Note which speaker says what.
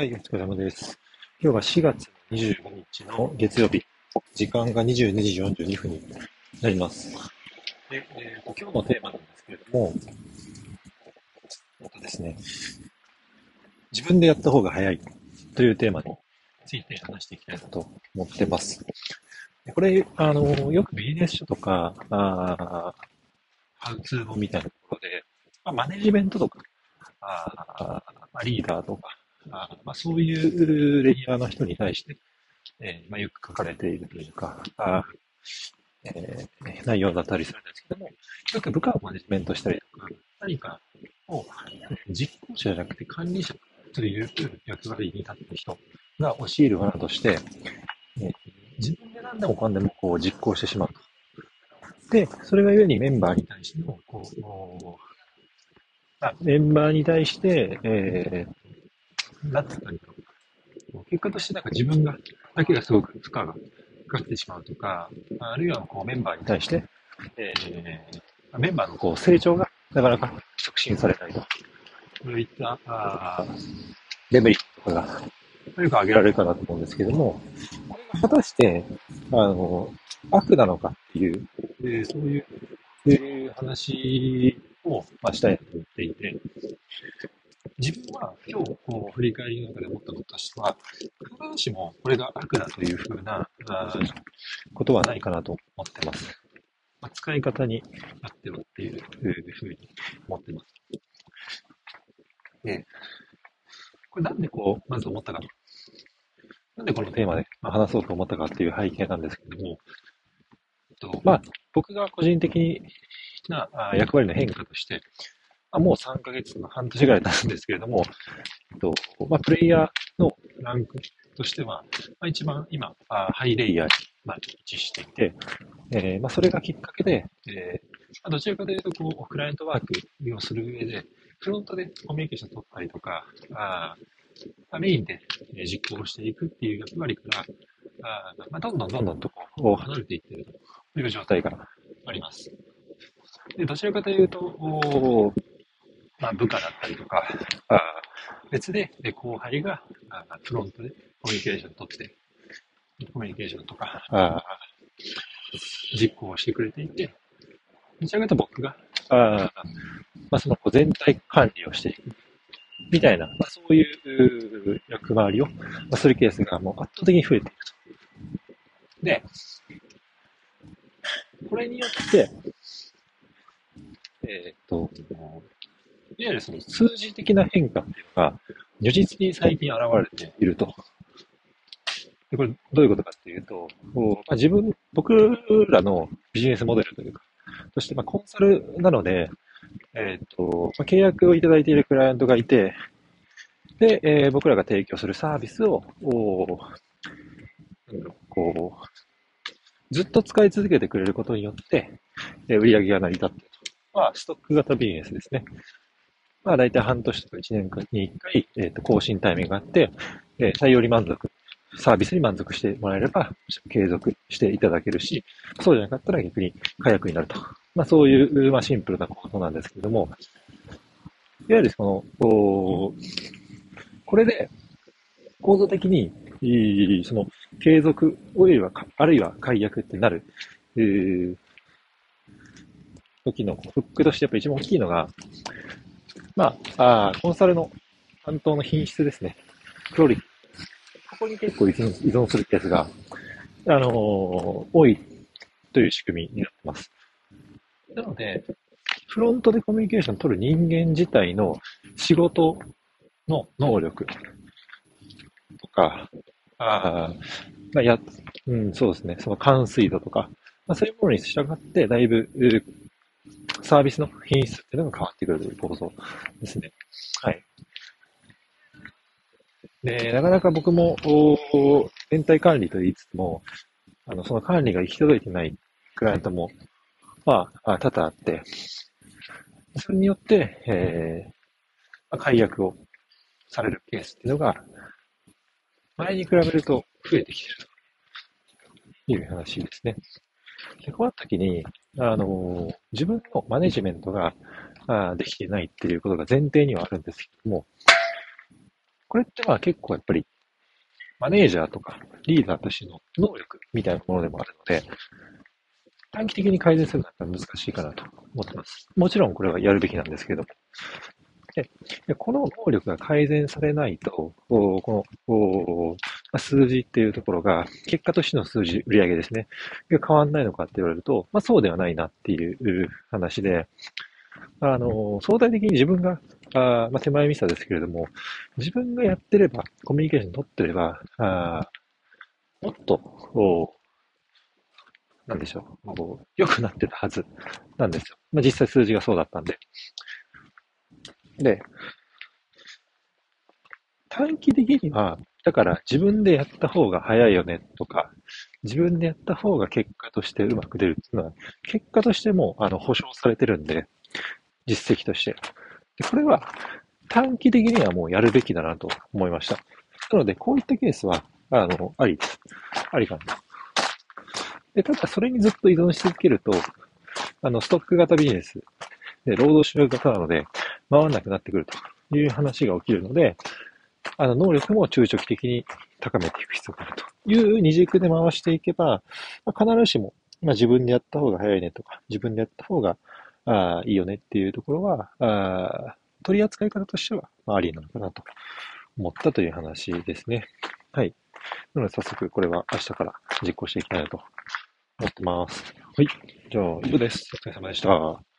Speaker 1: はい、お疲れ様です。今日は4月25日の月曜日。時間が22時42分になります。で、えー、今日のテーマなんですけれども、えっとですね、自分でやった方が早いというテーマについて話していきたいなと思ってます。これ、あの、よくビジネス書とか、あハウツー本みたいなところで、まあ、マネジメントとか、あリーダーとか、あまあ、そういうレイヤーの人に対して、えーまあ、よく書かれているというか、あえー、内容だったりするんですけども、よく部下をマネジメントしたりとか、何かを実行者じゃなくて管理者という役割に立っている人が教える罠として、え、自分で何でもかんでもこう実行してしまうと。で、それがゆえにメンバーに対しての、こう、あメンバーに対して、えー、なってたりと結果としてなんか自分が、だけがすごく負荷がかかってしまうとか、あるいはこうメンバーに対して、えー、メンバーのこう成長がなかなか促進されないと。そういったあレベルとかがよく挙げられるかなと思うんですけども、これが果たして、あの、悪なのかっていう、えー、そういう、えいう話を、まあ、したいと思っていて、自分は今日こう振り返りの中で思ったこととしては、必ずしもこれが悪だというふうなことはないかなと思ってます。まあ、使い方にあってはっていうふうに思ってます。で、これなんでこう、まず思ったかと。なんでこのテーマで話そうと思ったかっていう背景なんですけども、とまあ、僕が個人的な役割の変化として、あもう3ヶ月、半年ぐらい経つんですけれども、えっとまあ、プレイヤーのランクとしては、まあ、一番今、あハイレイヤーに、まあ、位置していて、えーまあ、それがきっかけで、えーまあ、どちらかというとこう、クライアントワークをする上で、フロントでコミュニケーション取ったりとか、あ、メインで実行していくっていう役割から、あまあ、どんどんどんどんとこう離れていっているという状態があります。でどちらかというと、まあ、部下だったりとか、あ別で後輩があフロントでコミュニケーションを取って、コミュニケーションとか、あ実行してくれていて、どちらかと僕が、あまあ、その全体管理をしていく。みたいな、まあ、そういう役回りを、まするケースがもう圧倒的に増えていると。で、これによって、えっ、ー、と、いわゆるその数字的な変化っていうのが、如実に最近現れていると。でこれ、どういうことかっていうと、まあ、自分、僕らのビジネスモデルというか、そしてまあコンサルなので、えっ、ー、と、まあ、契約をいただいているクライアントがいて、で、えー、僕らが提供するサービスを、こう、ずっと使い続けてくれることによって、えー、売り上げが成り立っていると。まあ、ストック型ビジネスですね。まあ、大体半年とか1年に1回、えっ、ー、と、更新タイミングがあって、えー、採用に満足、サービスに満足してもらえれば、継続していただけるし、そうじゃなかったら逆に火薬になると。まあ、そういう、まあ、シンプルなことなんですけれども、いわゆるその、おこれで、構造的に、その、継続、およびは、あるいは解約ってなる、えー、時のフックとしてやっぱ一番大きいのが、まあ、あコンサルの担当の品質ですね。クオリティ。ここに結構依存するケースが、あのー、多いという仕組みになってます。なので、フロントでコミュニケーションを取る人間自体の仕事の能力とか、あまあ、や、うん、そうですね、その完遂度とか、まあ、そういうものに従って、だいぶサービスの品質っていうのが変わってくるという構造ですね。はい。で、なかなか僕も、全体管理と言いつつも、あの、その管理が行き届いてないクライアントも、まあ、多々あって、それによって、えー、まあ、解約をされるケースっていうのが、前に比べると増えてきているという話ですね。で、こうなった時に、あの、自分のマネジメントがあできてないっていうことが前提にはあるんですけども、これってまあ結構やっぱり、マネージャーとかリーダーとしての能力みたいなものでもあるので、短期的に改善するのは難しいかなと思ってます。もちろんこれはやるべきなんですけども。でこの能力が改善されないと、この数字っていうところが、結果としての数字、売上ですね、が変わんないのかって言われると、まあそうではないなっていう話で、あの、相対的に自分が、あまあ、手前ミスですけれども、自分がやってれば、コミュニケーション取ってれば、あもっと、なんでしょう、良くなってたはずなんですよ。まあ、実際数字がそうだったんで。で、短期的には、だから自分でやった方が早いよねとか、自分でやった方が結果としてうまく出るっていうのは、結果としてもあの保証されてるんで、実績として。でこれは短期的にはもうやるべきだなと思いました。なので、こういったケースは、あの、ありです。ありかな。で、ただそれにずっと依存し続けると、あの、ストック型ビジネスで、労働集型なので、回らなくなってくるという話が起きるので、あの、能力も中長期的に高めていく必要があるという二軸で回していけば、まあ、必ずしも、まあ、自分でやった方が早いねとか、自分でやった方があいいよねっていうところは、あ取り扱い方としては、まあ、ありなのかなと思ったという話ですね。はい。なので早速これは明日から実行していきたいなと思ってます。はい。じゃあ、以上です。お疲れ様でした。